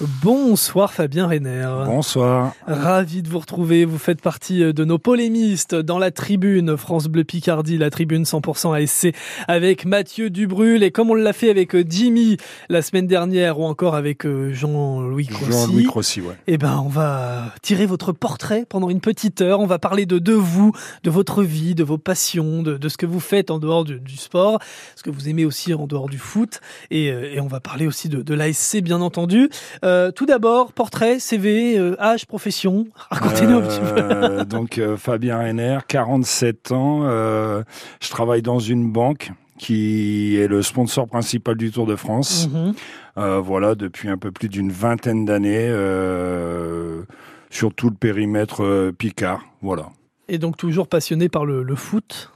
Bonsoir Fabien Reiner. Bonsoir. Ravi de vous retrouver. Vous faites partie euh, de nos polémistes dans la tribune France Bleu Picardie, la tribune 100% ASC avec Mathieu Dubrul et comme on l'a fait avec euh, Jimmy la semaine dernière ou encore avec euh, Jean-Louis Crossi. Jean-Louis Crossi, ouais. Eh ben, on va tirer votre portrait pendant une petite heure. On va parler de, de vous, de votre vie, de vos passions, de, de ce que vous faites en dehors du, du, sport, ce que vous aimez aussi en dehors du foot et, et on va parler aussi de, de l'ASC bien entendu. Euh, tout d'abord, portrait, CV, euh, âge, profession. Racontez-nous un petit peu. Euh, donc, euh, Fabien Renner, 47 ans. Euh, je travaille dans une banque qui est le sponsor principal du Tour de France. Mhm. Euh, voilà, depuis un peu plus d'une vingtaine d'années, sur tout le périmètre Picard. Voilà. Et donc toujours passionné par le, le foot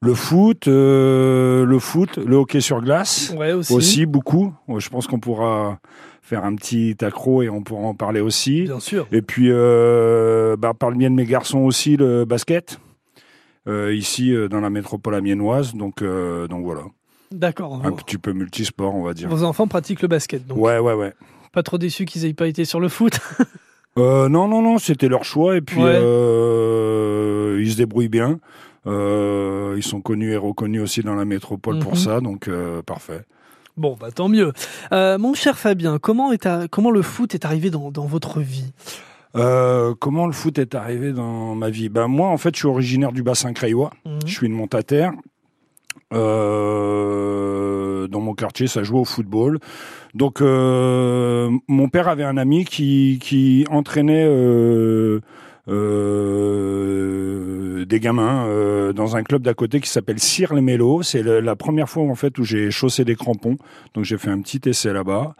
le foot, euh, le foot, le hockey sur glace, ouais, aussi. beaucoup. Je pense qu'on pourra faire un petit accro et on pourra en parler aussi. Bien sûr. Et puis, euh, bah, par le bien de mes garçons aussi, le basket, euh, ici euh, dans la métropole amiénoise. Donc, euh, donc voilà. D'accord. Un petit peu multisport, on va dire. Vos enfants pratiquent le basket, donc. Ouais, ouais, ouais. Pas trop déçus qu'ils aient pas été sur le foot. non, non, non, c'était leur choix et puis Ouais. ils se débrouillent bien. Ils sont connus et reconnus aussi dans la métropole Mhm. pour ça, donc parfait. Bon, bah tant mieux. Euh, mon cher Fabien, comment, est à- comment le foot est arrivé dans, dans votre vie? Euh, comment le foot est arrivé dans ma vie? Ben moi, en fait, je suis originaire du bassin crayois. Mhm. Je suis une montataire. Euh, dans mon quartier, ça jouait au football. Donc, euh, mon père avait un ami qui, qui entraînait euh, des gamins euh, dans un club d'à côté qui s'appelle Cire les Mélos. C'est la première fois en fait où j'ai chaussé des crampons. Donc, j'ai fait un petit essai là-bas.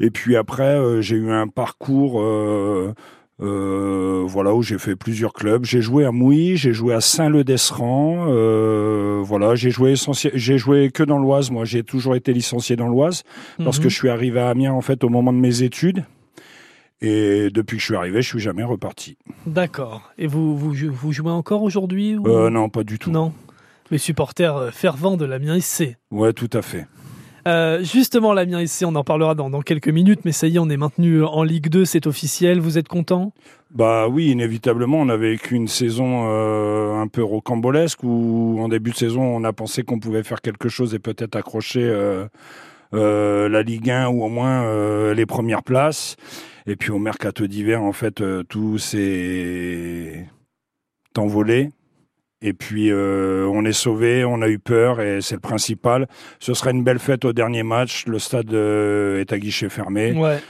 Et puis après, euh, j'ai eu un parcours. euh, euh, voilà où j'ai fait plusieurs clubs. J'ai joué à Mouilly, j'ai joué à Saint-Leu-d'Esserand. Euh, voilà, j'ai joué j'ai joué que dans l'Oise. Moi, j'ai toujours été licencié dans l'Oise parce Mhm. que je suis arrivé à Amiens en fait au moment de mes études. Et depuis que je suis arrivé, je suis jamais reparti. D'accord. Et vous, vous, jou- vous jouez encore aujourd'hui ou... Euh, non, pas du tout. Non. Les supporters euh, fervents de l'Amiens SC. Ouais, tout à fait. Euh, justement, l'Amiens SC, on en parlera dans, dans quelques minutes, mais ça y est, on est maintenu en Ligue 2, c'est officiel. Vous êtes content? Bah oui, inévitablement, on avait vécu une saison euh, un peu rocambolesque où en début de saison, on a pensé qu'on pouvait faire quelque chose et peut-être accrocher euh, euh, la Ligue 1 ou au moins euh, les premières places. Et puis au mercato d'hiver, en fait, euh, tout s'est envolé. Et puis euh, on est sauvé, on a eu peur et c'est le principal. Ce sera une belle fête au dernier match. Le stade euh, est à guichet fermé. Ouais.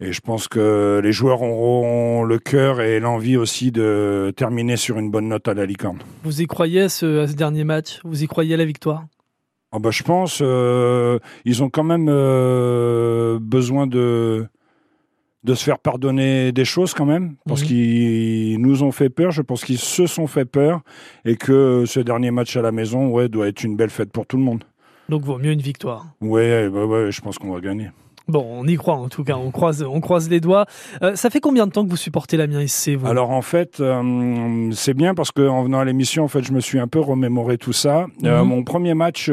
Et je pense que les joueurs auront le cœur et l'envie aussi de terminer sur une bonne note à la licorne. Vous y croyez à ce, à ce dernier match? Vous y croyez à la victoire? Ah bah, je pense euh, ils ont quand même besoin de de se faire pardonner des choses quand même parce Mhm. qu'ils nous ont fait peur. Je pense qu'ils se sont fait peur et que ce dernier match à la maison, ouais, doit être une belle fête pour tout le monde. Donc vaut mieux une victoire. Ouais, bah ouais, je pense qu'on va gagner. Bon, on y croit en tout cas, on croise, on croise les doigts. Euh, ça fait combien de temps que vous supportez l'Amiens SC vous? Alors en fait, euh, c'est bien parce que en venant à l'émission, en fait, je me suis un peu remémoré tout ça. Euh, Mhm. mon premier match,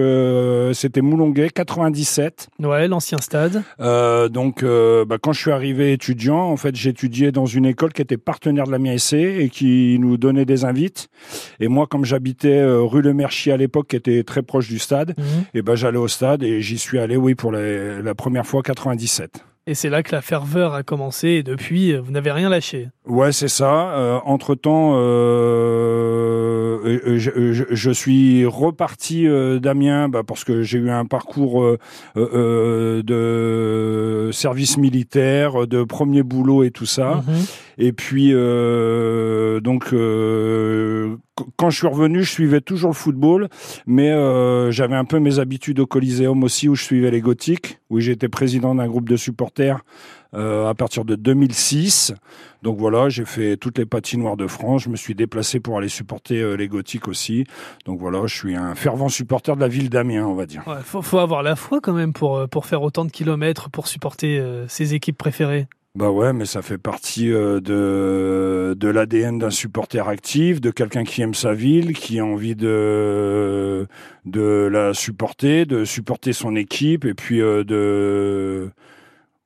c'était Moulonguet, 97. Ouais, l'ancien stade. Donc, bah, quand je suis arrivé étudiant, en fait, j'étudiais dans une école qui était partenaire de la MIAC et qui nous donnait des invites. Et moi, comme j'habitais rue Le Merchier à l'époque, qui était très proche du stade, Mhm. et ben j'allais au stade et j'y suis allé, oui, pour la, la première fois 97. Et c'est là que la ferveur a commencé et depuis, euh, vous n'avez rien lâché. Ouais, c'est ça. Euh, entre temps, euh, je, je- je suis reparti euh, d'Amiens bah, parce que j'ai eu un parcours de service militaire, de premier boulot et tout ça. Mhm. Et puis, euh, donc, euh, qu- quand je suis revenu, je suivais toujours le football, mais euh, j'avais un peu mes habitudes au Coliseum aussi, où je suivais les Gothiques, où j'étais président d'un groupe de supporters à partir de 2006. Donc voilà, j'ai fait toutes les patinoires de France. Je me suis déplacé pour aller supporter les Gothiques aussi. Donc voilà, je suis un fervent supporter de la ville d'Amiens, on va dire. Ouais, faut, faut avoir la foi quand même pour, pour faire autant de kilomètres, pour supporter ses équipes préférées. Bah ouais, mais ça fait partie euh, de, de l'ADN d'un supporter actif, de quelqu'un qui aime sa ville, qui a envie de, de la supporter, de supporter son équipe, et puis euh, de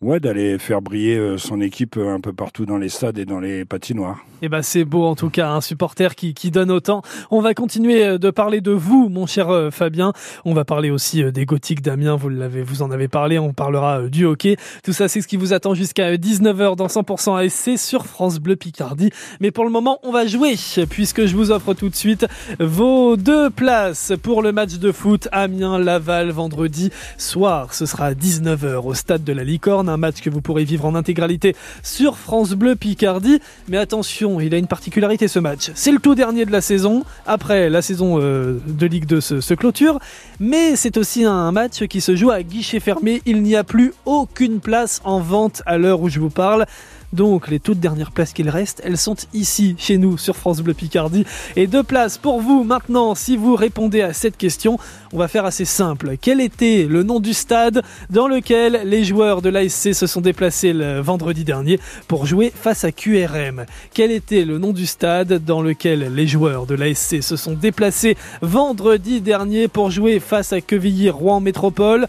ouais, d'aller faire briller euh, son équipe euh, un peu partout dans les stades et dans les patinoires. Eh ben c'est beau en tout cas, un supporter qui, donne autant. On va continuer euh, de parler de vous, mon cher Fabien. On va parler aussi des gothiques d'Amiens, vous vous en avez parlé. On parlera du hockey. Tout ça, c'est ce qui vous attend jusqu'à 19h dans 100% ASC sur France Bleu Picardie. Mais pour le moment, on va jouer puisque je vous offre tout de suite vos deux places pour le match de foot Amiens-Laval vendredi soir. Ce sera à 19h au stade de la Licorne un match que vous pourrez vivre en intégralité sur France Bleu Picardie. Mais attention, il a une particularité ce match. C'est le tout dernier de la saison. Après, la saison euh, de Ligue 2 se, se clôture. Mais c'est aussi un match qui se joue à guichet fermé. Il n'y a plus aucune place en vente à l'heure où je vous parle. Donc les toutes dernières places qu'il reste, elles sont ici, chez nous, sur France Bleu Picardie. Et deux places pour vous maintenant, si vous répondez à cette question. On va faire assez simple. Quel était le nom du stade dans lequel les joueurs de l'ASC se sont déplacés le vendredi dernier pour jouer face à QRM Quel était le nom du stade dans lequel les joueurs de l'ASC se sont déplacés vendredi dernier pour jouer face à Quevilly-Rouen Métropole?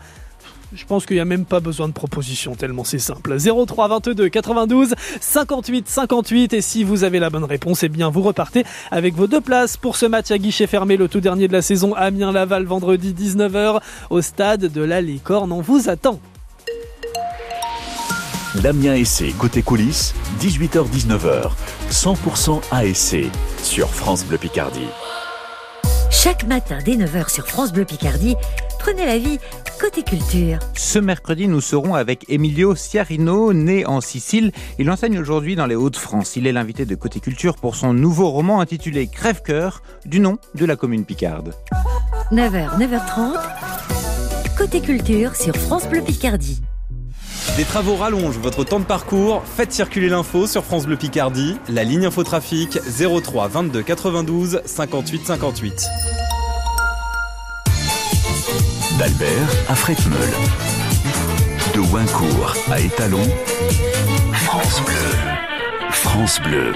Je pense qu'il n'y a même pas besoin de proposition, tellement c'est simple. 03 22 92 58 58 et si vous avez la bonne réponse, eh bien vous repartez avec vos deux places pour ce match à guichet fermé, le tout dernier de la saison Amiens-Laval vendredi 19h au stade de la Licorne. On vous attend. Damien Essai, côté coulisses, 18h-19h, 100% ASC sur France Bleu Picardie. Chaque matin dès 9h sur France Bleu Picardie, prenez la vie côté culture. Ce mercredi, nous serons avec Emilio Ciarino, né en Sicile. Il enseigne aujourd'hui dans les Hauts-de-France. Il est l'invité de Côté Culture pour son nouveau roman intitulé Crève-cœur, du nom de la commune picarde. 9h, 9h30, Côté Culture sur France Bleu Picardie. Des travaux rallongent votre temps de parcours. Faites circuler l'info sur France Bleu Picardie. La ligne infotrafic 03 22 92 58 58 d'Albert à Fretmeul, de Wincourt à Étalon, France Bleu. France Bleu,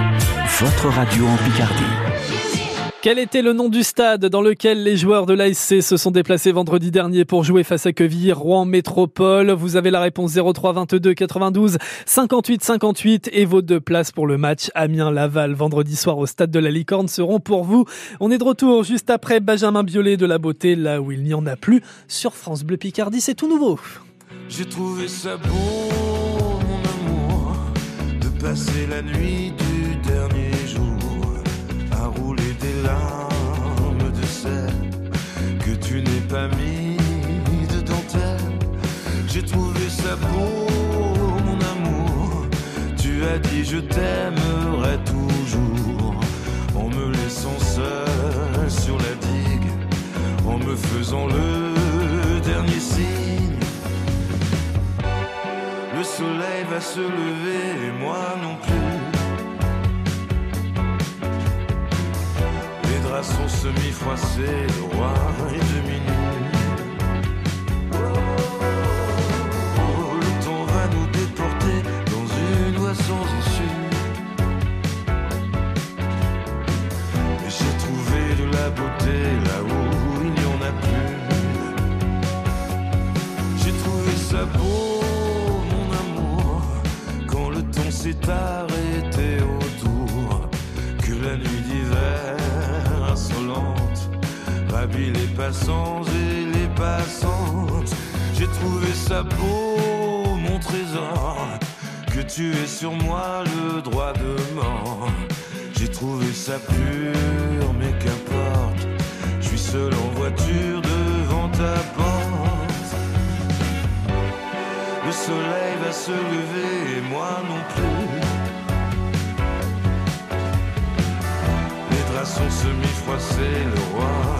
votre radio en Picardie. Quel était le nom du stade dans lequel les joueurs de l'ASC se sont déplacés vendredi dernier pour jouer face à Quevilly, Rouen Métropole? Vous avez la réponse 03 22 92 58 58 et vos deux places pour le match Amiens-Laval vendredi soir au stade de la Licorne seront pour vous. On est de retour juste après Benjamin Biolay de la Beauté, là où il n'y en a plus, sur France Bleu Picardie, c'est tout nouveau. J'ai trouvé ça beau, de passer la nuit du mis de dentelle. J'ai trouvé ça beau, mon amour. Tu as dit je t'aimerai toujours en me laissant seul sur la digue, en me faisant le dernier signe. Le soleil va se lever et moi non plus. son semi-froissé, le roi est demi arrêté autour, que la nuit d'hiver les passants et les passantes. J'ai trouvé ça beau, mon trésor, que tu aies sur moi le droit de mort. J'ai trouvé ça pur, mais qu'importe, je suis seul en voiture devant soleil va se lever et moi non plus. Les draps sont semi-froissés, le roi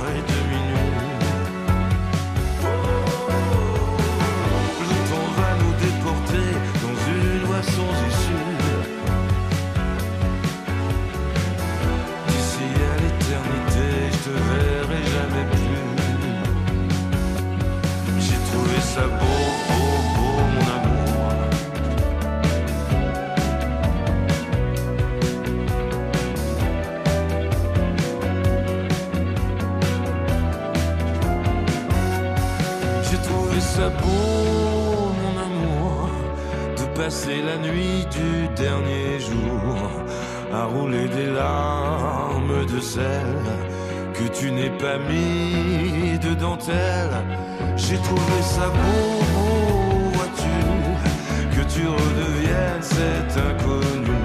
peau, mon amour, de passer la nuit du dernier jour à rouler des larmes de sel que tu n'es pas mis de dentelle. J'ai trouvé ça beau, beau vois-tu, que tu redeviennes cet inconnu.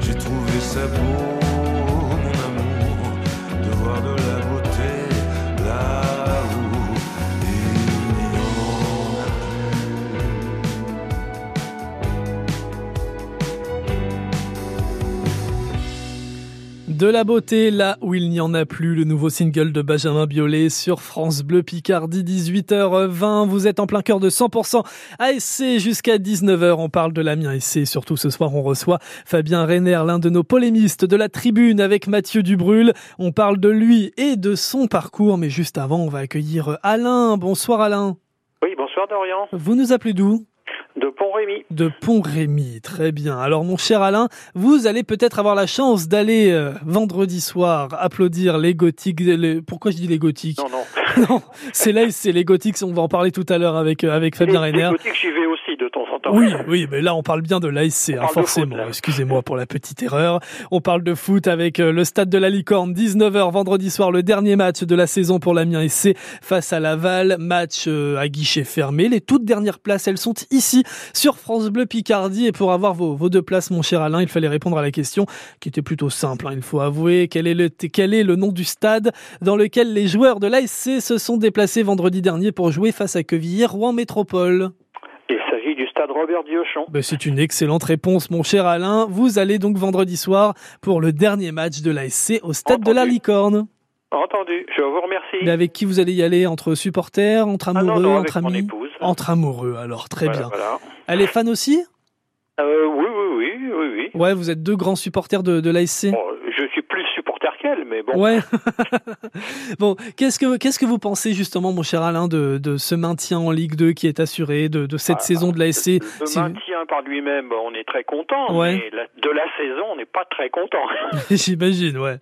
J'ai trouvé ça beau, mon amour, de voir de la De la beauté là où il n'y en a plus, le nouveau single de Benjamin Biolay sur France Bleu Picardie, 18h20. Vous êt en plein cœur de 100% ASC jusqu'à 19h. On parle de l'Amiens SC. Surtout ce soir, on reçoit Fabien Reiner, l'un de nos polémistes de la tribune avec Mathieu Dubrul. On parle de lui et de son parcours. Mais juste avant, on va accueillir Alain. Bonsoir Alain. Oui, bonsoir Dorian, Vous nous appelez d'où? De Pont-Rémy. de Pont-Rémy, très bien. Alors mon cher Alain, vous allez peut-être avoir la chance d'aller euh, vendredi soir applaudir les gothiques. les- Pourquoi je dis les gothiques? Non, non. Non, c'est là, c'est les gothiques. On va en parler tout à l'heure avec euh, avec Fabien Reiner. Les gothiques, j'y vais aussi de temps en temps. Oui, oui, mais là on parle bien de l'ASC, hein, forcément. Excusez-moi pour la petite erreur. On parle de foot avec euh, le stade de la Licorne, 19h vendredi soir, le dernier match de la saison pour l'Amiens SC face à Laval, match euh, à guichet fermé. Les toutes dernières places, elles sont ici sur France Bleu Picardie. Et pour avoir vos, vos deux places, mon cher Alain, il fallait répondre à la question qui était plutôt simple. hein, il faut avouer quel est le quel est le nom du stade dans lequel les joueurs de l'ASC se sont déplacés vendredi dernier pour jouer face à Quevilly, Rouen Métropole. Il s'agit du stade Robert Diochon. Ben, c'est une excellente réponse, mon cher Alain. Vous allez donc vendredi soir pour le dernier match de l'ASC au stade de la. Licorne. Entendu, je vous remercie. Mais avec qui vous allez y aller? Entre supporters, entre Ah amoureux, non, non, avec entre amis? Entre amoureux, alors très Voilà, bien. voilà. Elle est fan aussi? Euh, oui, oui, oui, oui, oui. Ouais, vous êtes deux grands supporters de, de l'ASC plus mais bon. Ouais. bon, qu'est-ce que qu'est-ce que vous pensez justement, mon cher Alain, de, de ce maintien en Ligue 2 qui est assuré, de, de cette Ah, saison de l'ASC Le Si- maintien par lui-même, on est très content, Ouais. mais la- de la saison, on n'est pas très content. J'imagine, ouais.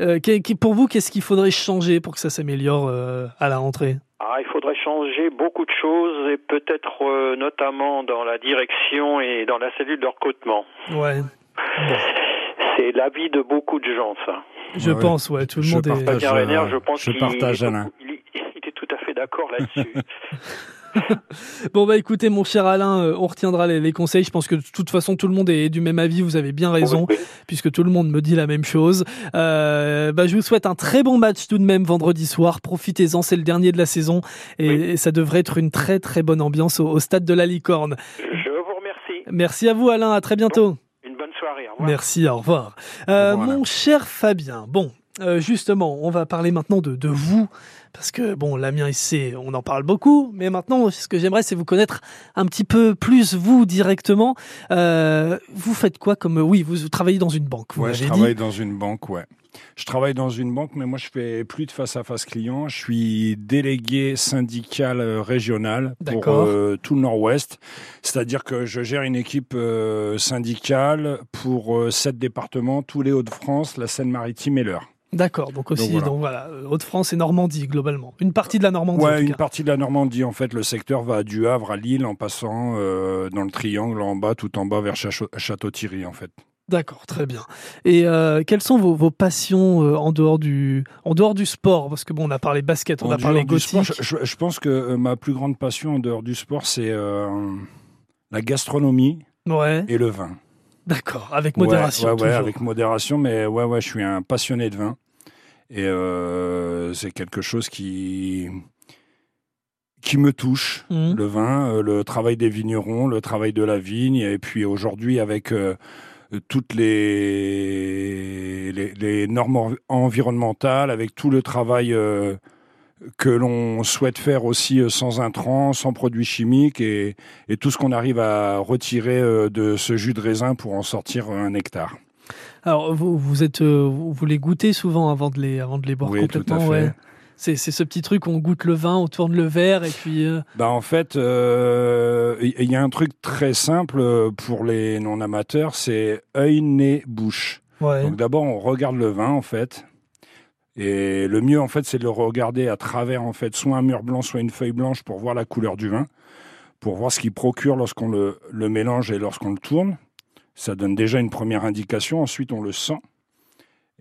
Euh, pour vous, qu'est-ce qu'il faudrait changer pour que ça s'améliore euh, à la rentrée? Ah, il faudrait changer beaucoup de choses et peut-être euh, notamment dans la direction et dans la cellule de recrutement. Ouais. C'est l'avis de beaucoup de gens, ça. Je Ouais, ouais. pense, ouais, tout le Je monde est. partage. Euh, je pense je partage, Alain. il, il est tout à fait d'accord là-dessus. Bon bah écoutez mon cher Alain, euh, on retiendra les, les conseils. Je pense que de toute façon tout le monde est du même avis. Vous avez bien raison Oui, puisque tout le monde me dit la même chose. Euh, bah, je vous souhaite un très bon match tout de même vendredi soir. Profitez-en, c'est le dernier de la saison et, Oui. et ça devrait être une très très bonne ambiance au, au stade de la Licorne. Je vous remercie. Merci à vous Alain, à très bientôt. Revoir. Merci, au revoir. Euh, mon cher Fabien, bon, euh, justement, on va parler maintenant de, de vous, parce que bon, l'Amiens SC, on en parle beaucoup, mais maintenant, ce que j'aimerais, c'est vous connaître un petit peu plus vous directement. Euh, vous faites quoi comme oui, vous, vous travaillez dans une banque, vous Ouais, je travaille dit. dans une banque, ouais. Je travaille dans une banque, mais moi je fais plus de face à face client. Je suis délégué syndical euh, régional pour euh, tout le Nord-Ouest. C'est-à-dire que je gère une équipe euh, syndicale pour euh, sept départements, tous les Hauts-de-France, la Seine-Maritime et l'Eure. D'accord, donc aussi, Donc voilà. voilà, euh, Haute-France et Normandie globalement, une partie de la Normandie. en Ouais, tout une cas. partie de la Normandie. En fait, le secteur va du Havre à Lille en passant euh, dans le triangle en bas, tout en bas vers Château- Château-Thierry, en fait. D'accord, très bien. Et euh, quelles sont vos, vos passions euh, en dehors du en dehors du sport? Parce que bon, on a parlé basket, on En a parlé du sport, gothique. je, pense que ma plus grande passion en dehors du sport, c'est la gastronomie Ouais, et le vin. D'accord, avec modération. Ouais, avec modération, mais ouais, ouais, je suis un passionné de vin. Et euh, c'est quelque chose qui, qui me touche, Mhm. le vin, euh, le travail des vignerons, le travail de la vigne. Et puis aujourd'hui, avec euh, toutes les, les, les normes env- environnementales, avec tout le travail euh, que l'on souhaite faire aussi euh, sans intrants, sans produits chimiques et, et tout ce qu'on arrive à retirer euh, de ce jus de raisin pour en sortir un nectar. Alors vous vous êtes euh, vous vous les goûtez souvent avant de les avant de les boire Oui, tout à complètement. fait. Ouais. C'est c'est ce petit truc on goûte le vin, on tourne le verre et puis euh, Bah en fait, euh, il y a un truc très simple euh, pour les non amateurs, c'est œil, nez, bouche. ouais. Donc d'abord, on regarde le vin en fait. Et le mieux en fait, c'est de le regarder à travers en fait soit un mur blanc, soit une feuille blanche pour voir la couleur du vin. pour voir ce qu'il procure lorsqu'on le, le mélange et lorsqu'on le tourne. Ça donne déjà une première indication. Ensuite, on le sent.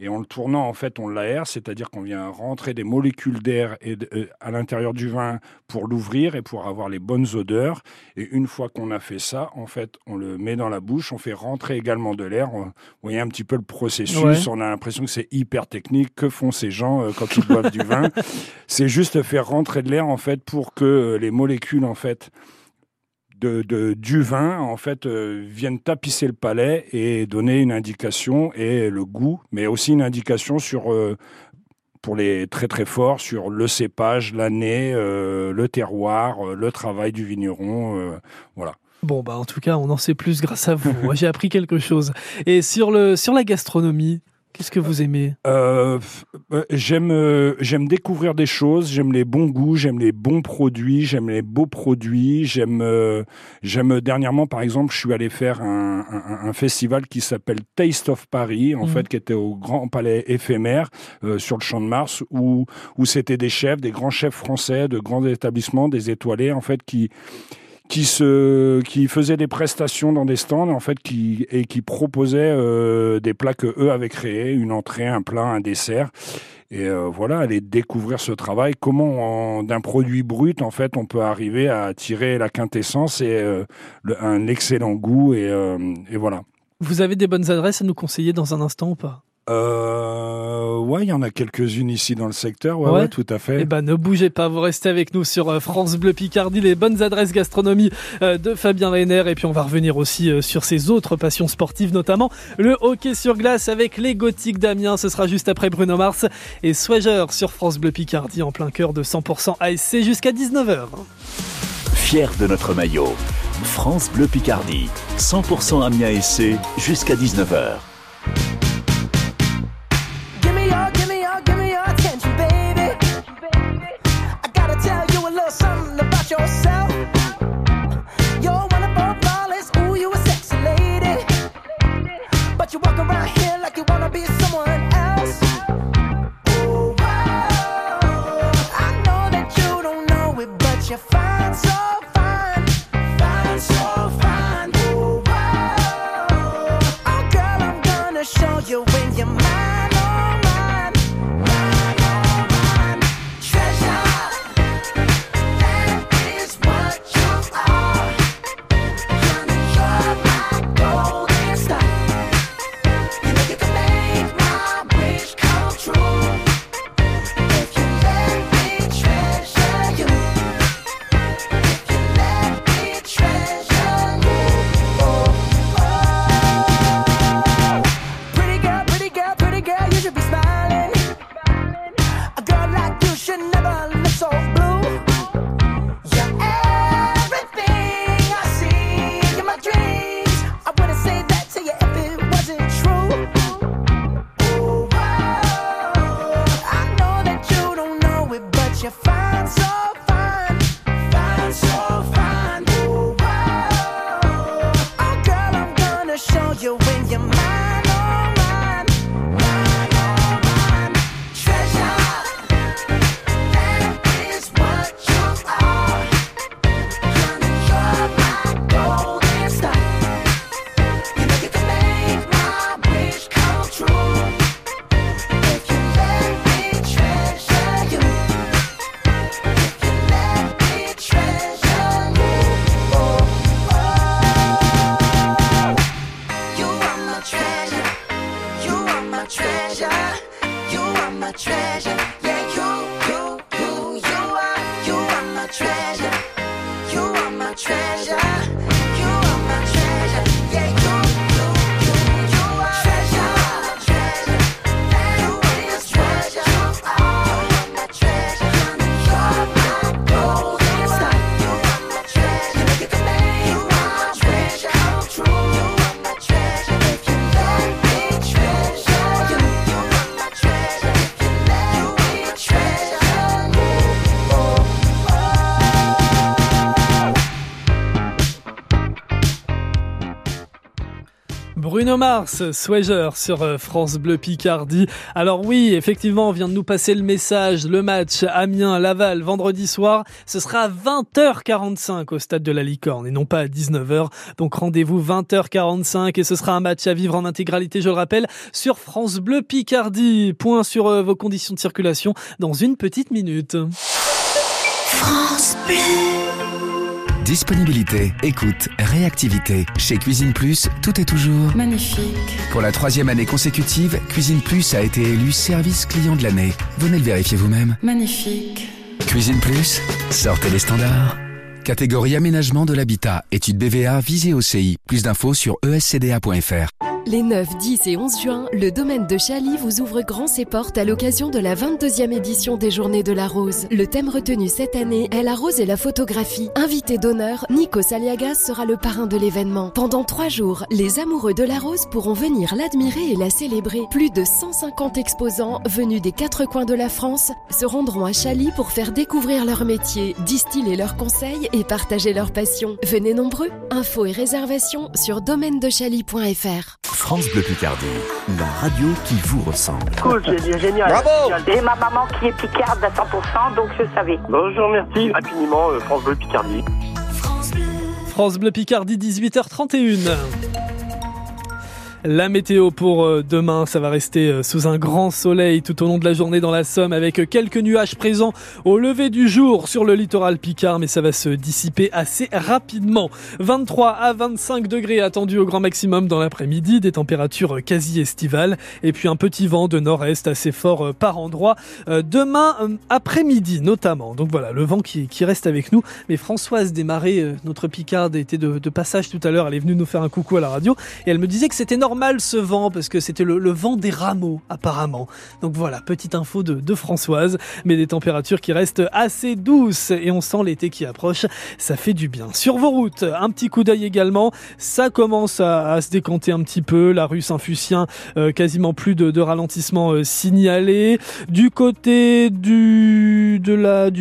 Et en le tournant, en fait, on l'aère, c'est-à-dire qu'on vient rentrer des molécules d'air euh, à l'intérieur du vin pour l'ouvrir et pour avoir les bonnes odeurs. Et une fois qu'on a fait ça, en fait, on le met dans la bouche, on fait rentrer également de l'air. On- Vous voyez un petit peu le processus. Ouais. On a l'impression que c'est hyper technique. Que font ces gens euh, quand ils boivent du vin? C'est juste faire rentrer de l'air, en fait, pour que euh, les molécules, en fait, de, du vin en fait euh, viennent tapisser le palais et donner une indication et le goût, mais aussi une indication sur euh, pour les très très forts sur le cépage, l'année, euh, le terroir, le travail du vigneron, voilà. Bon, bah en tout cas, on en sait plus grâce à vous. J'ai appris quelque chose. Et sur, le, sur la gastronomie, qu'est-ce que vous aimez? Euh, euh, j'aime euh, j'aime découvrir des choses, j'aime les bons goûts, j'aime les bons produits, j'aime les beaux produits, j'aime j'aime dernièrement par exemple, je suis allé faire un, un- un festival qui s'appelle Taste of Paris en Mhm. fait qui était au Grand Palais éphémère sur le Champ de Mars où où c'était des chefs, des grands chefs français de grands établissements, des étoilés en fait qui qui se qui faisaient des prestations dans des stands en fait qui et qui proposaient euh, des plats que eux avaient créés une entrée un plat un dessert. Et euh, voilà aller découvrir ce travail. Comment en- d'un produit brut en fait on peut arriver à tirer la quintessence et euh, un excellent goût et, et voilà. Vous avez des bonnes adresses à nous conseiller dans un instant ou pas? Euh, ouais il y en a quelques-unes ici dans le secteur ouais, Ouais. ouais, tout à fait Eh ben, ne bougez pas, vous restez avec nous sur euh, France Bleu Picardie, les bonnes adresses gastronomie euh, de Fabien Reiner. Et puis, on va revenir aussi euh, sur ses autres passions sportives, notamment le hockey sur glace avec les Gothiques d'Amiens. Ce sera juste après Bruno Mars et Swagger sur France Bleu Picardie en plein cœur de 100% ASC jusqu'à 19h. Fier de notre maillot. France Bleu Picardie. 100% Amiens SC jusqu'à 19h. Bruno Mars, Swager sur euh, France Bleu Picardie. Alors oui, effectivement, on vient de nous passer le message, le match Amiens-Laval vendredi soir, ce sera à 20h45 au stade de la Licorne et non pas à 19h. Donc rendez-vous 20h45 et ce sera un match à vivre en intégralité, je le rappelle, sur France Bleu Picardie. Point sur euh, vos conditions de circulation dans une petite minute. France Bleu. Disponibilité, écoute, réactivité. Chez Cuisine Plus, tout est toujours magnifique. Pour la troisième année consécutive, Cuisine Plus a été élu service client de l'année. Venez le vérifier vous-même. Magnifique. Cuisine Plus, sortez les standards. Catégorie aménagement de l'habitat, étude BVA, visée au CI. Plus d'infos sur escda.fr. Les 9, 10 et 11 juin, le domaine de Chaly vous ouvre grand ses portes à l'occasion de la 22e édition des Journées de la Rose. Le thème retenu cette année est la rose et la photographie. Invité d'honneur, Nico Saliagas sera le parrain de l'événement. Pendant trois jours, les amoureux de la rose pourront venir l'admirer et la célébrer. Plus de 150 exposants venus des quatre coins de la France se rendront à Chaly pour faire découvrir leur métier, distiller leurs conseils et partager leur passion. Venez nombreux. Infos et réservations sur domaine-de-chaly.fr. France Bleu Picardie, la radio qui vous ressemble. Cool, génial. Bravo Et ma maman qui est picarde à 100%, donc je savais. Bonjour, merci infiniment euh, France Bleu Picardie. France Bleu Picardie, 18h31. La météo pour euh, demain, ça va rester euh, sous un grand soleil tout au long de la journée dans la Somme avec quelques nuages présents au lever du jour sur le littoral Picard, mais ça va se dissiper assez rapidement. 23 à 25 degrés attendus au grand maximum dans l'après-midi, des températures quasi estivales et puis un petit vent de nord-est assez fort euh, par endroit demain après-midi notamment. Donc voilà, le vent qui, reste avec nous. Mais Françoise Desmarais, notre Picarde, était de, de passage tout à l'heure, elle est venue nous faire un coucou à la radio et elle me disait que c'était normal normal ce vent parce que c'était le, vent des rameaux apparemment. Donc voilà, petite info de, de, Françoise, mais des températures qui restent assez douces et on sent l'été qui approche, ça fait du bien. Sur vos routes, un petit coup d'œil également, ça commence à, se décanter un petit peu, la rue Saint-Fucien, euh, quasiment plus de, de ralentissement euh, signalé. Du côté du,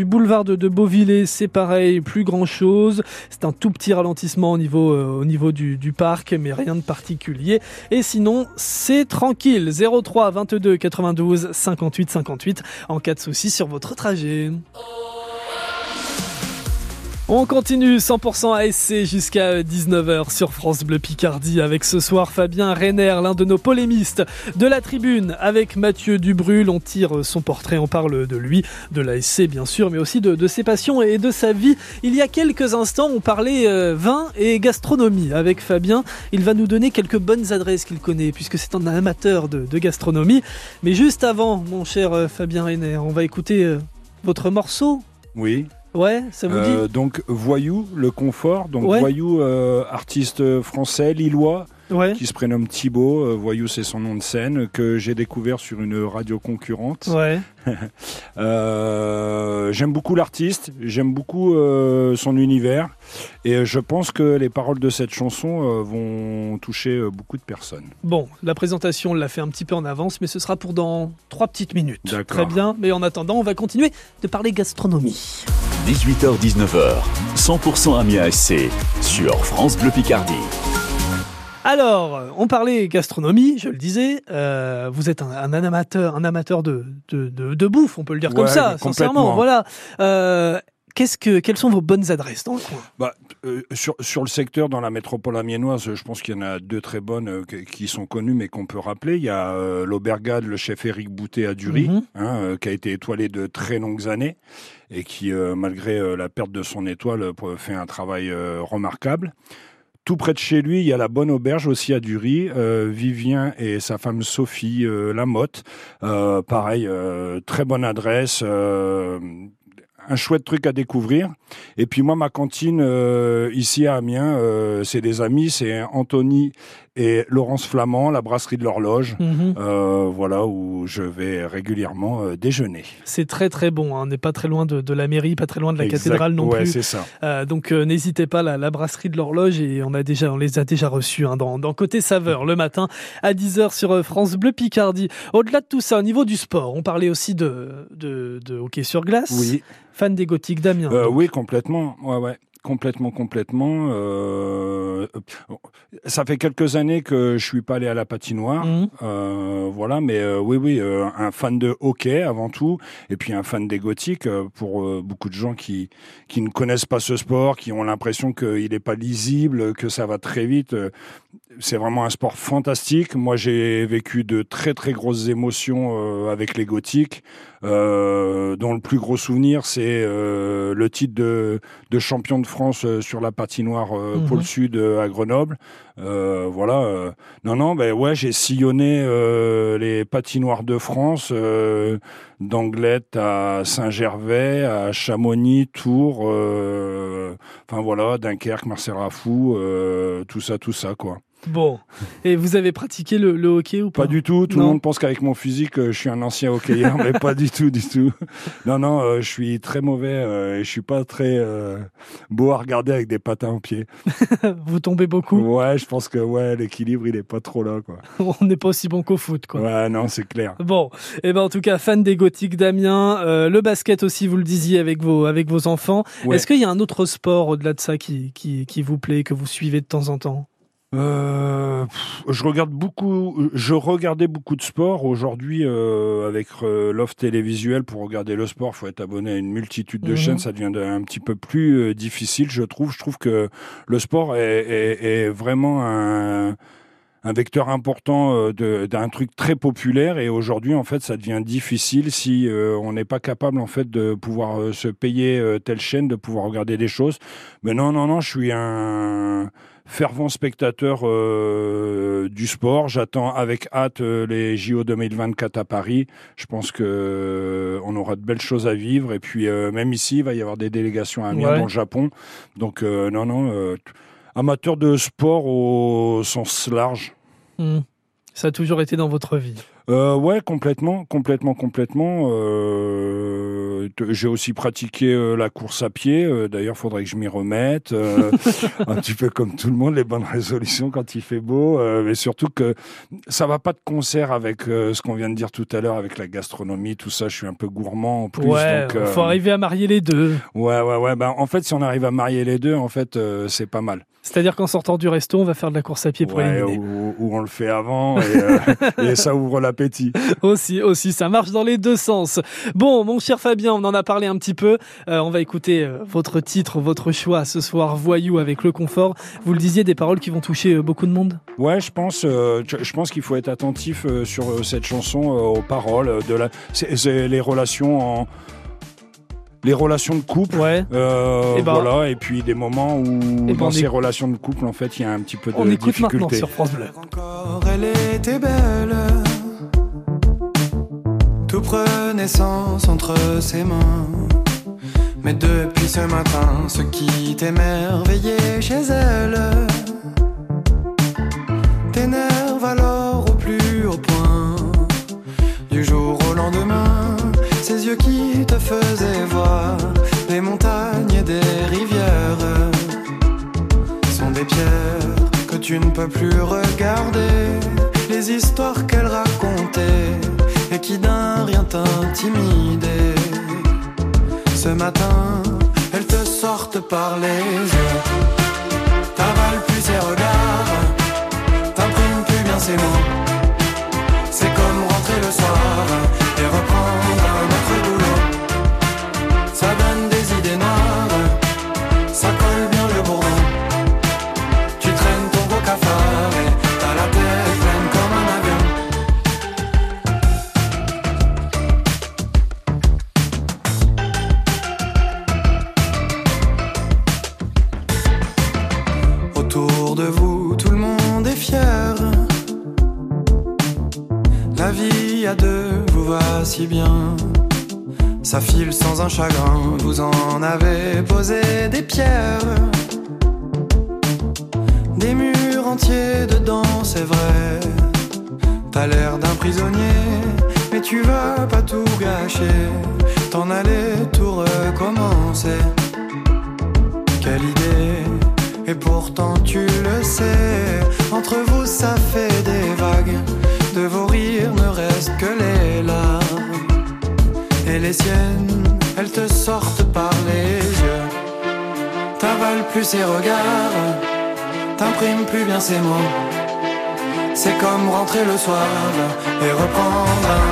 boulevard de, de Beauvillé, c'est pareil, plus grand chose. C'est un tout petit ralentissement au niveau, euh, du parc, mais rien de particulier. Et sinon, c'est tranquille. 03 22 92 58 58 en cas de souci sur votre trajet. On continue 100% ASC jusqu'à 19h sur France Bleu Picardie avec ce soir Fabien Renner, l'un de nos polémistes de la tribune avec Mathieu Dubrul. On tire son portrait, on parle de lui, de l'ASC bien sûr, mais aussi de, ses passions et de sa vie. Il y a quelques instants, on parlait euh, vin et gastronomie avec Fabien. Il va nous donner quelques bonnes adresses qu'il connaît puisque c'est un amateur de, gastronomie. Mais juste avant, mon cher euh, Fabien Renner, on va écouter euh, votre morceau. Oui. Ouais, ça vous euh, dit Donc Voyou, le confort. Donc Ouais. Voyou, euh, artiste français, lillois, Ouais. qui se prénomme Thibaut. Euh, Voyou, c'est son nom de scène que j'ai découvert sur une radio concurrente. Ouais. Euh, j'aime beaucoup l'artiste, j'aime beaucoup euh, son univers, et je pense que les paroles de cette chanson euh, vont toucher euh, beaucoup de personnes. Bon, la présentation, on l'a fait un petit peu en avance, mais ce sera pour dans trois petites minutes. D'accord. Très bien, mais en attendant, on va continuer de parler gastronomie. 18h-19h, 100% Amiens SC sur France Bleu Picardie. Alors, on parlait gastronomie, je le disais. Euh, vous êtes un, un, amateur, un amateur de, de, de, de, bouffe, on peut le dire comme ça, sincèrement. Voilà. Euh, Qu'est-ce que, quelles sont vos bonnes adresses dans le coin? Bah, euh, sur, sur le secteur, dans la métropole amiénoise, je pense qu'il y en a deux très bonnes euh, qui- sont connues, mais qu'on peut rappeler. Il y a euh, l'Aubergade, le chef Éric Boutet à Dury, Mhm. hein, qui a été étoilé de très longues années et qui, malgré la perte de son étoile, fait un travail remarquable. Tout près de chez lui, il y a la Bonne Auberge aussi à Dury. Euh, Vivien et sa femme Sophie euh, Lamotte. Euh, pareil, euh, très bonne adresse. euh, un chouette truc à découvrir. Et puis moi, ma cantine euh, ici à Amiens, c'est des amis, c'est Anthony et Laurence Flamand, la brasserie de l'horloge. Mhm. Euh, voilà où je vais régulièrement euh, déjeuner. C'est très très bon. hein. On n'est pas très loin de, de la mairie, pas très loin de la Exact. cathédrale non Ouais, plus. c'est ça. Euh, donc n'hésitez pas, la, la brasserie de l'horloge et on a déjà, on les a déjà reçus hein, dans, dans côté saveur le matin à 10h sur France Bleu Picardie. Au-delà de tout ça, au niveau du sport, on parlait aussi de, de, de hockey sur glace. Oui. Fan des gothiques. Euh, donc. oui, complètement. Ouais, ouais. Complètement, complètement. Euh, ça fait quelques années que je suis pas allé à la patinoire, Mhm. euh, voilà. Mais euh, oui, oui, euh, un fan de hockey avant tout, et puis un fan des gothiques euh, pour euh, beaucoup de gens qui qui ne connaissent pas ce sport, qui ont l'impression qu'il n'est pas lisible, que ça va très vite. C'est vraiment un sport fantastique. Moi, j'ai vécu de très très grosses émotions euh, avec les gothiques, euh, dont le plus gros souvenir, c'est euh, le titre de, de champion de France sur la patinoire Mhm. Pôle Sud à Grenoble. Voilà. non, non, ben ouais, j'ai sillonné les patinoires de France, d'Anglette à Saint-Gervais, à Chamonix, Tours, enfin voilà, Dunkerque, Marcel Rafou, tout ça, tout ça, quoi. Bon. Et vous avez pratiqué le, le hockey ou pas? Pas du tout. Tout Non. le monde pense qu'avec mon physique, euh, je suis un ancien hockeyeur, mais pas du tout, du tout. Non, non, euh, je suis très mauvais euh, et je suis pas très beau à regarder avec des patins aux pieds. Vous tombez beaucoup? Ouais, je pense que ouais, l'équilibre, il est pas trop là, quoi. On n'est pas aussi bon qu'au foot, quoi. Ouais, non, c'est clair. Bon, et ben en tout cas, fan des gothiques, Damien. Le basket aussi, vous le disiez avec vos avec vos enfants. Ouais. Est-ce qu'il y a un autre sport au-delà de ça qui, qui qui vous plaît, que vous suivez de temps en temps? Euh, je regarde beaucoup, je regardais beaucoup de sport. Aujourd'hui, euh, avec euh, l'offre télévisuelle, pour regarder le sport, faut être abonné à une multitude de Mhm. chaînes. Ça devient de- un petit peu plus euh, difficile, je trouve. Je trouve que le sport est, est- est vraiment un, un vecteur important euh, d'un truc très populaire. Et aujourd'hui, en fait, ça devient difficile si euh, on n'est pas capable, en fait, de pouvoir euh, se payer euh, telle chaîne, de pouvoir regarder des choses. Mais non, non, non, je suis un fervent spectateur euh, du sport. J'attends avec hâte euh, les JO 2024 à Paris. Je pense que euh, on aura de belles choses à vivre. Et puis euh, même ici, il va y avoir des délégations à Amiens Ouais. dans le Japon. Donc euh, non, non, amateur de sport au sens large. Hmm. Ça a toujours été dans votre vie. Ouais, complètement, complètement, complètement. Euh, J'ai aussi pratiqué euh, la course à pied. Euh, D'ailleurs, faudrait que je m'y remette. Euh, un petit peu comme tout le monde, les bonnes résolutions quand il fait beau. Mais surtout que ça va pas de concert avec ce qu'on vient de dire tout à l'heure, avec la gastronomie, tout ça. Je suis un peu gourmand en plus. ouais, donc, faut arriver à marier les deux. Ouais, ouais, ouais. Ben, en fait, si on arrive à marier les deux, en fait, c'est pas mal. C'est-à-dire qu'en sortant du resto, on va faire de la course à pied pour Ouais, éliminer. ou, ou on le fait avant et, euh, et ça ouvre l'appétit. aussi, aussi, ça marche dans les deux sens. Bon, mon cher Fabien, on en a parlé un petit peu. Euh, on va écouter euh, votre titre, votre choix ce soir, Voyou avec le confort. Vous le disiez, des paroles qui vont toucher beaucoup de monde. Ouais, je pense, je pense qu'il faut être attentif sur cette chanson aux paroles de la, les relations en, les relations de couple. Ouais. Euh, Eh ben- voilà, et puis des moments où Eh ben, dans ces relations de couple, en fait, il y a un petit peu de On écoute difficulté. maintenant sur France Bleu. Encore elle était belle. Tout prenait sens entre ses mains. Mais depuis ce matin, ce qui t'émerveillait chez elle par les Et pourtant tu le sais. Entre vous, ça fait des vagues. De vos rires ne restent que les larmes. Et les siennes, elles te sortent par les yeux. T'avales plus ses regards, t'imprimes plus bien ses mots. C'est comme rentrer le soir et reprendre un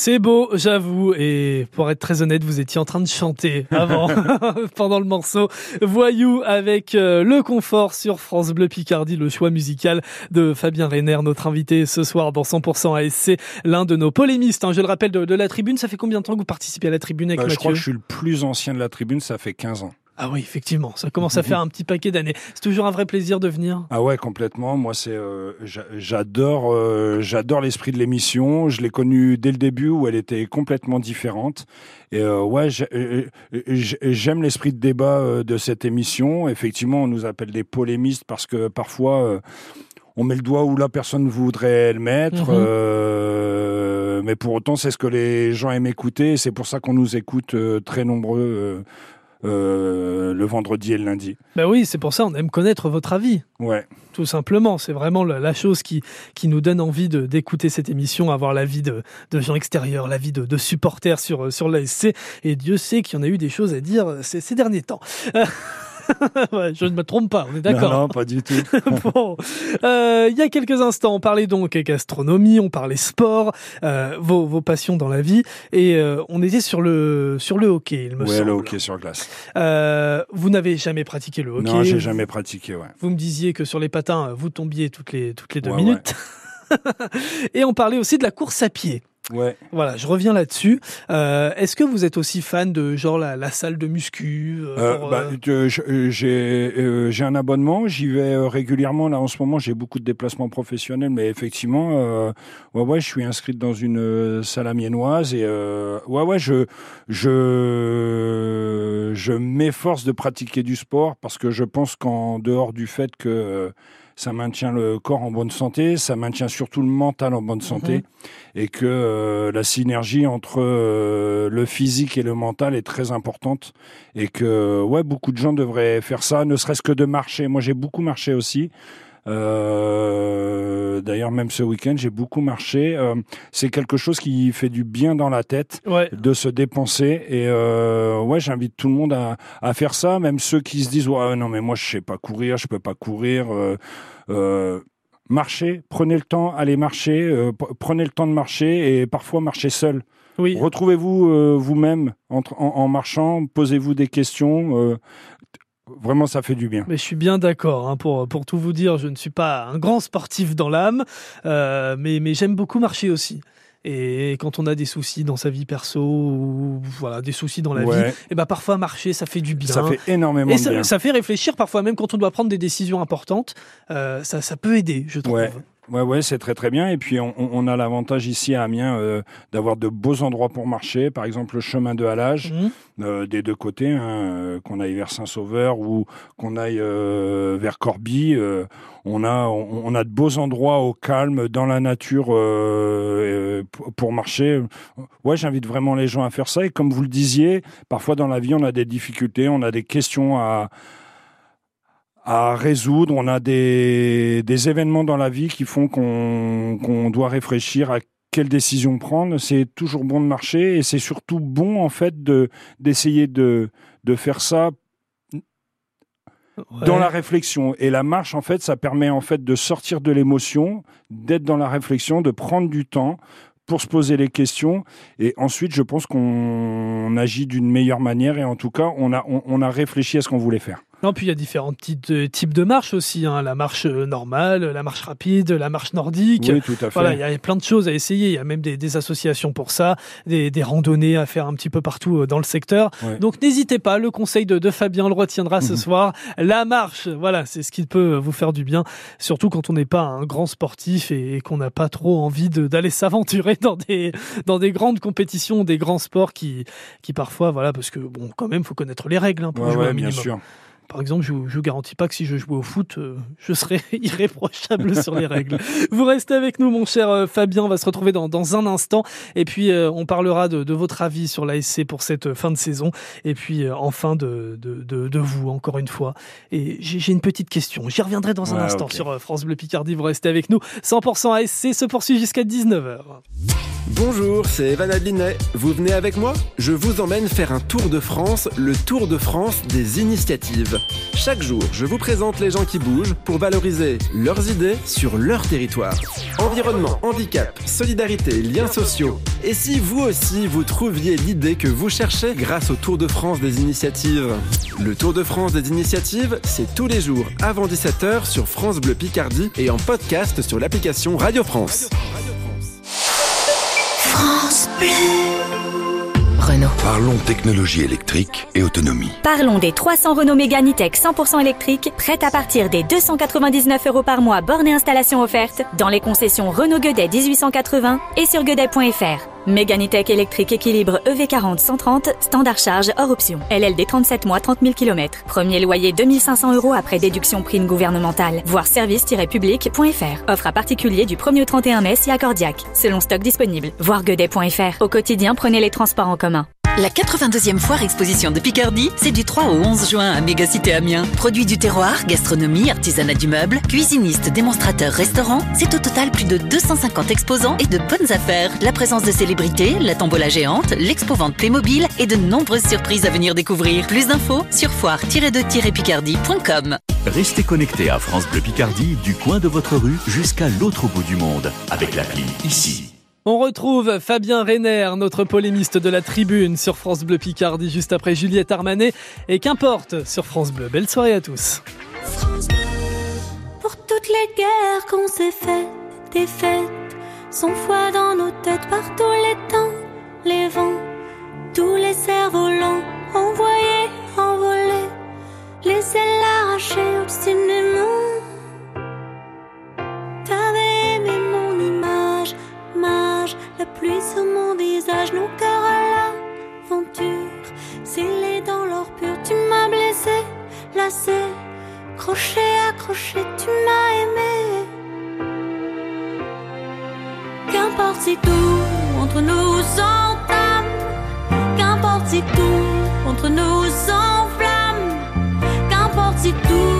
C'est beau, j'avoue. Et pour être très honnête, vous étiez en train de chanter avant, pendant le morceau Voyou avec euh, le confort sur France Bleu Picardie, le choix musical de Fabien Reiner, notre invité ce soir dans 100% ASC, l'un de nos polémistes. hein. je le rappelle de, de la tribune. Ça fait combien de temps que vous participez à la tribune avec Bah, je Mathieu crois que je suis le plus ancien de la tribune, ça fait 15 ans. Ah oui, effectivement, ça commence à faire un petit paquet d'années. C'est toujours un vrai plaisir de venir. Ah ouais, complètement. Moi, c'est euh, j'a- j'adore euh, j'adore l'esprit de l'émission. Je l'ai connue dès le début où elle était complètement différente. Et euh, ouais, euh, euh, j'ai- j'aime l'esprit de débat euh, de cette émission. Effectivement, on nous appelle des polémistes parce que parfois on met le doigt où la personne voudrait le mettre. Mhm. euh, mais pour autant, c'est ce que les gens aiment écouter. C'est pour ça qu'on nous écoute euh, très nombreux euh, euh, le vendredi et le lundi. Ben oui, c'est pour ça on aime connaître votre avis. Ouais. Tout simplement, c'est vraiment la, la chose qui, qui nous donne envie de- d'écouter cette émission, avoir l'avis de, de gens extérieurs, l'avis de, de supporters sur, sur l'ASC. Et Dieu sait qu'il y en a eu des choses à dire ces, ces derniers temps. Ouais, je ne me trompe pas, on est d'accord. Non, non, pas du tout. bon, Euh, il y a quelques instants, on parlait donc gastronomie, on parlait sport, euh, vos, vos passions dans la vie, et euh, on était sur le sur le hockey, il me Ouais, semble. le hockey sur glace. Euh, vous n'avez jamais pratiqué le hockey. Non, j'ai jamais pratiqué, ouais. Vous me disiez que sur les patins, vous tombiez toutes les toutes les deux Ouais, minutes. et on parlait aussi de la course à pied. Ouais. Voilà, je reviens là-dessus. Euh, Est-ce que vous êtes aussi fan de genre la, la salle de muscu euh, Euh, bah, euh, euh, j'ai j'ai un abonnement, j'y vais régulièrement. Là, en ce moment, j'ai beaucoup de déplacements professionnels, mais effectivement, euh, ouais, ouais, je suis inscrit dans une salle amiénoise et euh, ouais, ouais, je je je m'efforce de pratiquer du sport parce que je pense qu'en dehors du fait que euh, ça maintient le corps en bonne santé, ça maintient surtout le mental en bonne santé Mhm. et que euh, la synergie entre euh, le physique et le mental est très importante et que ouais beaucoup de gens devraient faire ça, ne serait-ce que de marcher. Moi j'ai beaucoup marché aussi. Euh, D'ailleurs même ce week-end j'ai beaucoup marché. Euh, c'est quelque chose qui fait du bien dans la tête Ouais. de se dépenser et euh, ouais j'invite tout le monde à, à faire ça, même ceux qui se disent ouais non mais moi je sais pas courir, je peux pas courir. Marchez, prenez le temps, allez marcher, prenez le temps de marcher et parfois marchez seul. Oui. Retrouvez-vous euh, vous-même en, en marchant, posez-vous des questions. euh, vraiment, ça fait du bien. Mais je suis bien d'accord. hein, pour, pour tout vous dire, je ne suis pas un grand sportif dans l'âme, euh, mais, mais j'aime beaucoup marcher aussi. Et quand on a des soucis dans sa vie perso ou voilà des soucis dans la Ouais. vie, et ben parfois marcher ça fait du bien. Ça fait énormément et de ça, bien. ça fait réfléchir parfois même quand on doit prendre des décisions importantes. euh, ça, ça peut aider, je trouve. Ouais. Ouais, ouais, c'est très très bien. Et puis on, a l'avantage ici à Amiens euh, d'avoir de beaux endroits pour marcher. Par exemple, le chemin de halage Mhm. euh, des deux côtés, hein, euh, qu'on aille vers Saint-Sauveur ou qu'on aille euh, vers Corbie. on a on, on a de beaux endroits au calme dans la nature pour- pour marcher. Ouais, j'invite vraiment les gens à faire ça. Et comme vous le disiez, parfois dans la vie, on a des difficultés, on a des questions à à résoudre. On a des, des événements dans la vie qui font qu'on doit réfléchir à quelle décision prendre. C'est toujours bon de marcher et c'est surtout bon en fait de d'essayer de de faire ça dans la réflexion. Et la marche, en fait, ça permet en fait de sortir de l'émotion, d'être dans la réflexion, de prendre du temps pour se poser les questions. Et ensuite, je pense qu'on agit d'une meilleure manière et en tout cas, on a, on, on a réfléchi à ce qu'on voulait faire. Non, puis il y a différents types de, types de marches aussi. hein. La marche euh, normale, la marche rapide, la marche nordique. Oui, tout à fait. Voilà, il y a plein de choses à essayer. Il y a même des, des associations pour ça, des, des randonnées à faire un petit peu partout euh, dans le secteur. Ouais. Donc n'hésitez pas, le conseil de, de Fabien le retiendra ce soir. La marche, voilà, c'est ce qui peut vous faire du bien, surtout quand on n'est pas un grand sportif et, et qu'on n'a pas trop envie d'aller s'aventurer dans des, dans des grandes compétitions, des grands sports qui, qui parfois, voilà, parce que bon, quand même, faut connaître les règles hein, pour Ouais, jouer ouais, un bien minimum. sûr. Par exemple, je ne garantis pas que si je jouais au foot, euh, je serais irréprochable sur les règles. Vous restez avec nous, mon cher euh, Fabien. On va se retrouver dans, dans un instant. Et puis, euh, on parlera de, de votre avis sur l'ASC pour cette fin de saison. Et puis, euh, enfin, de, de, de, de vous, encore une fois. Et j'ai une petite question. J'y reviendrai dans un Ouais, instant sur France Bleu Picardie. Vous restez avec nous. 100% ASC se poursuit jusqu'à 19h. Bonjour, c'est Evan Adlinet. Vous venez avec moi? Je vous emmène faire un tour de France, le Tour de France des initiatives. Chaque jour, je vous présente les gens qui bougent pour valoriser leurs idées sur leur territoire. Environnement, handicap, solidarité, liens sociaux. Et si vous aussi vous trouviez l'idée que vous cherchez grâce au Tour de France des initiatives Le Tour de France des initiatives, c'est tous les jours avant 17h sur France Bleu Picardie et en podcast sur l'application Radio France. France Bleu. Renault. Parlons technologie électrique et autonomie. Parlons des 300 Renault Mégane E-Tech 100% électriques, prêtes à partir des 299 euros par mois, borne et installation offerte, dans les concessions Renault Guedet 1880 et sur guedet.fr. Mégane E-Tech électrique équilibre E EV40 130, standard charge hors option. LLD 37 mois, 30 000 km. Premier loyer 2500 euros après déduction prime gouvernementale. Voir service-public.fr. Offre à particulier du 1er au 31 mai si accordiaque. Selon stock disponible. Voir guedet.fr. Au quotidien, prenez les transports en commun. La 82e foire exposition de Picardie, c'est du 3 au 11 juin à Mégacité Amiens. Produits du terroir, gastronomie, artisanat du meuble, cuisinistes, démonstrateurs, restaurants, c'est au total plus de 250 exposants et de bonnes affaires. La présence de célébrités, la tombola géante, l'expo-vente Playmobil et de nombreuses surprises à venir découvrir. Plus d'infos sur foire-de-picardie.com. Restez connectés à France Bleu Picardie du coin de votre rue jusqu'à l'autre bout du monde avec l'appli ici. On retrouve Fabien Reiner, notre polémiste de la tribune sur France Bleu Picardie, juste après Juliette Armanet. Et qu'importe sur France Bleu. Belle soirée à tous. Pour toutes les guerres qu'on s'est faites, des fêtes, sans foi dans nos têtes par tous les temps, les vents, tous les cerfs-volants, envoyés, envolés, les ailes arrachées obstinément. T'avais la pluie sur mon visage, nos cœurs à l'aventure, scellés dans l'or pur, tu m'as blessé, lassé, crochet, accroché, tu m'as aimé. Qu'importe si tout entre nous s'entame, qu'importe si tout entre nous s'enflamme, qu'importe si tout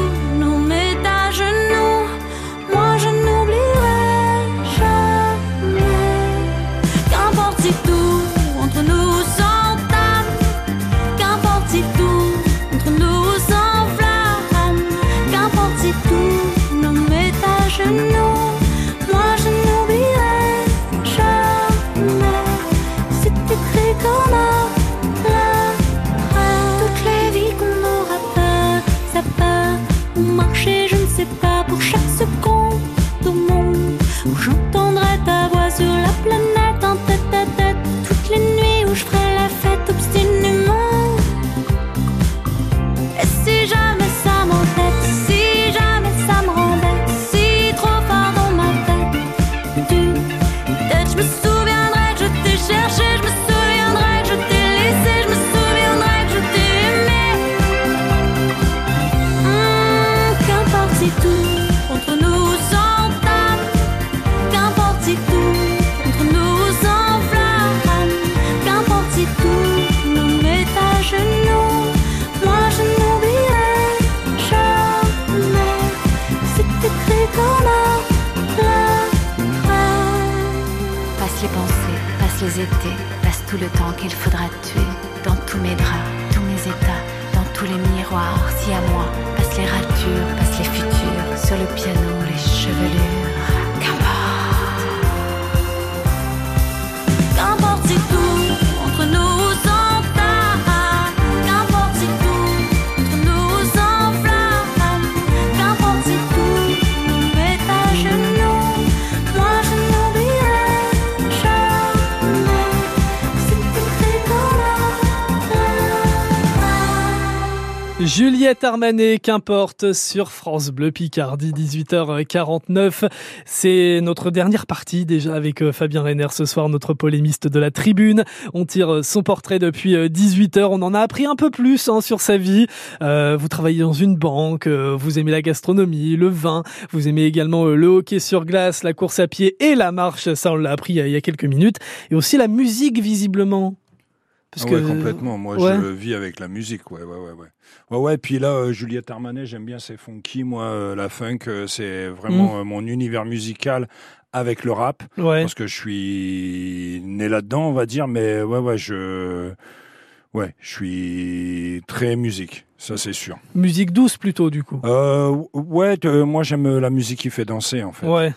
Juliette Armanet, qu'importe, sur France Bleu Picardie, 18h49. C'est notre dernière partie déjà avec euh, Fabien Reiner ce soir, notre polémiste de la tribune. On tire euh, son portrait depuis 18h. On en a appris un peu plus hein, sur sa vie. Euh, vous travaillez dans une banque, euh, vous aimez la gastronomie, le vin, vous aimez également euh, le hockey sur glace, la course à pied et la marche. Ça, on l'a appris il y a quelques minutes. Et aussi la musique, visiblement. Parce Ah que ouais, complètement. Moi, Ouais. je vis avec la musique. Ouais, ouais, ouais, ouais. Ouais, ouais. Puis là, euh, Juliette Armanet, j'aime bien, c'est funky. Moi, euh, la funk, euh, c'est vraiment Mm. mon univers musical avec le rap. Ouais. Parce que je suis né là-dedans, on va dire. Mais ouais, ouais, je, ouais, je suis très musique. Ça, c'est sûr. musique douce plutôt, du coup. Ouais, moi, j'aime la musique qui fait danser, en fait. Ouais.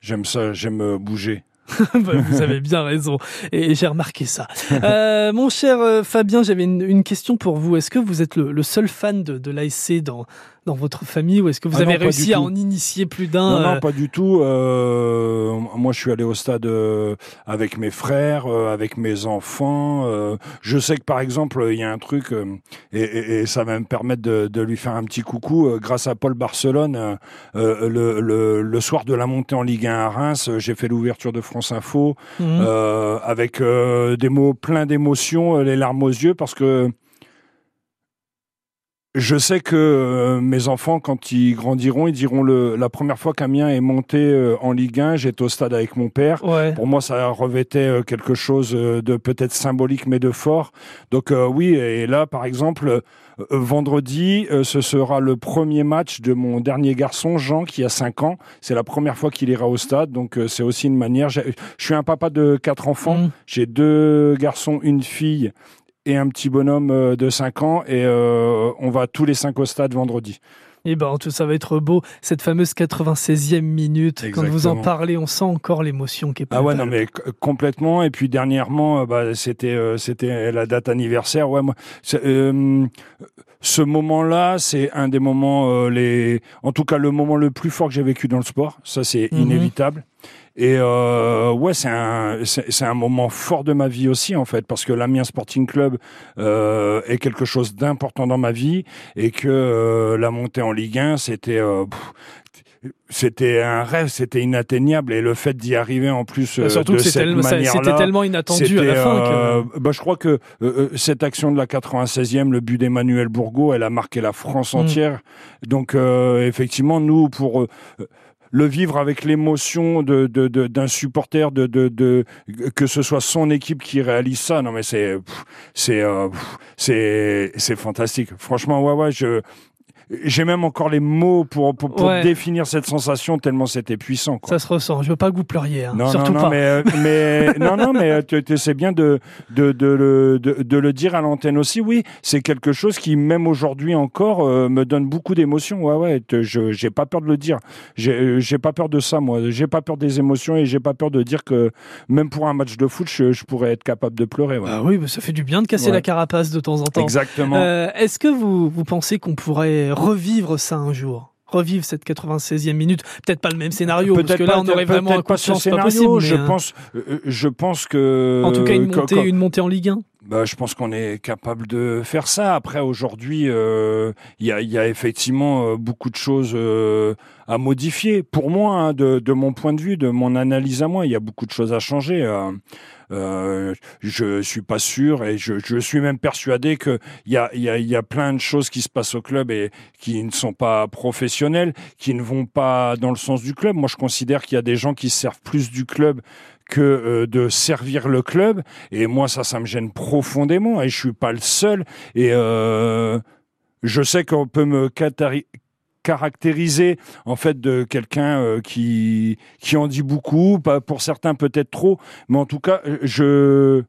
J'aime ça, j'aime bouger. Bah, vous avez bien raison. Et j'ai remarqué ça. Euh, mon cher euh, Fabien, j'avais une, une question pour vous. Est-ce que vous êtes le, le seul fan de, de l'ASC dans, dans votre famille ou est-ce que vous Ah avez non, réussi à en initier plus d'un Non, non, euh, pas du tout. Euh, moi, je suis allé au stade euh, avec mes frères, euh, avec mes enfants. je sais que, par exemple, il y a un truc, et, et- et ça va me permettre de, de lui faire un petit coucou. grâce à Paul Barcelone, le, le- le soir de la montée en Ligue 1 à Reims, j'ai fait l'ouverture de France Info euh, avec des mots pleins d'émotions, les larmes aux yeux, parce que je sais que euh, mes enfants, quand ils grandiront, ils diront le, la première fois qu'Amiens est monté euh, en Ligue 1, j'étais au stade avec mon père. Ouais. Pour moi, ça revêtait euh, quelque chose euh, de peut-être symbolique, mais de fort. Donc euh, oui, et là, par exemple, euh, vendredi, euh, ce sera le premier match de mon dernier garçon, Jean, qui a 5 ans. C'est la première fois qu'il ira au stade, donc euh, c'est aussi une manière. Je suis un papa de quatre enfants. Mhm. J'ai deux garçons, une fille et un petit bonhomme euh, de 5 ans et euh, on va tous les cinq au stade vendredi. Eh ben, tout ça va être beau. Cette fameuse 96e minute, quand vous en parlez, on sent encore l'émotion qui est Ah ouais non mais complètement et puis dernièrement euh, bah, c'était euh, c'était la date anniversaire ouais moi euh, ce moment-là c'est un des moments euh, les en tout cas le moment le plus fort que j'ai vécu dans le sport ça c'est Mhm. inévitable et euh, ouais, c'est un, c'est c'est un moment fort de ma vie aussi en fait, parce que l'Amiens Sporting Club euh, est quelque chose d'important dans ma vie et que euh, la montée en Ligue 1, c'était euh, c'était un rêve, c'était inatteignable et le fait d'y arriver en plus Bah, euh, surtout de que cette manière-là, c'était tellement inattendu à la fin que- euh, bah, je crois que euh, euh, cette action de la 96e, le but d'Emmanuel Bourgault, elle a marqué la France Mm. entière. Donc euh, effectivement, nous pour euh, le vivre avec l'émotion de, d'un supporter, de, de, de que ce soit son équipe qui réalise ça. Non mais c'est c'est euh, c'est c'est fantastique. Franchement, ouais ouais, je j'ai même encore les mots pour pour, pour Ouais. définir cette sensation tellement c'était puissant. Quoi. Ça se ressent. Je veux pas que vous pleuriez. hein. Non, Surtout non, non, pas. mais, euh, mais non, non, mais euh, tu tu sais bien de, de, de, le, de, de le dire à l'antenne aussi. Oui, c'est quelque chose qui, même aujourd'hui encore, euh, me donne beaucoup d'émotions. Ouais, ouais, te- je j'ai pas peur de le dire. J'ai euh, j'ai pas peur de ça, moi. J'ai pas peur des émotions et j'ai pas peur de dire que même pour un match de foot, je, je pourrais être capable de pleurer. ouais. Ah oui, mais ça fait du bien de casser Ouais. la carapace de temps en temps. Exactement. Euh, Est-ce que vous, vous pensez qu'on pourrait revivre ça un jour Revivre cette 96e minute Peut-être pas le même scénario, parce que là, pas- on aurait vraiment un pas de ce chance pas scénario. possible. je euh, pense, euh, je pense que. En tout cas, une montée, une montée en Ligue 1 Bah, je pense qu'on est capable de faire ça. Après, aujourd'hui, euh, il y, a, effectivement euh, beaucoup de choses euh, à modifier. Pour moi, hein, de, mon point de vue, de mon analyse à moi, il y a beaucoup de choses à changer. Euh, euh, je suis pas sûr et je, suis même persuadé que il y a, y, y a plein de choses qui se passent au club et qui ne sont pas professionnelles, qui ne vont pas dans le sens du club. Moi, je considère qu'il y a des gens qui se servent plus du club que euh, de servir le club. Et moi, ça, ça me gêne profondément. Et je suis pas le seul. Et euh, je sais qu'on peut me caractériser en fait de quelqu'un euh, qui qui en dit beaucoup, pas pour certains peut-être trop, mais en tout cas, je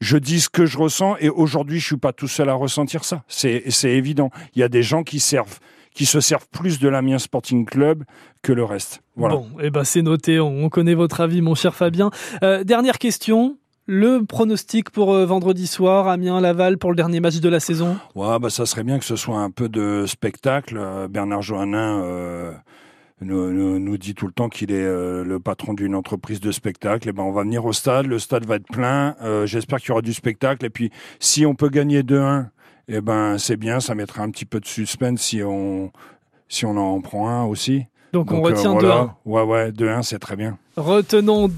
je dis ce que je ressens et aujourd'hui, je suis pas tout seul à ressentir ça. C'est évident. Il y a des gens qui servent qui se servent plus de l'Amiens Sporting Club que le reste. Voilà. Bon, eh ben c'est noté, on on connaît votre avis, mon cher Fabien. Euh, dernière question. Le pronostic pour euh, vendredi soir, Amiens-Laval pour le dernier match de la saison? Ouais, bah ça serait bien que ce soit un peu de spectacle. Euh, Bernard Johannin euh, nous, nous, nous dit tout le temps qu'il est le patron d'une entreprise de spectacle. Et ben, on va venir au stade, le stade va être plein. J'espère qu'il y aura du spectacle. Et puis, si on peut gagner 2-1, eh ben, c'est bien. Ça mettra un petit peu de suspense si on, si on en prend un aussi. Donc, on retient voilà. Ouais, ouais, 2-1, c'est très bien. Retenons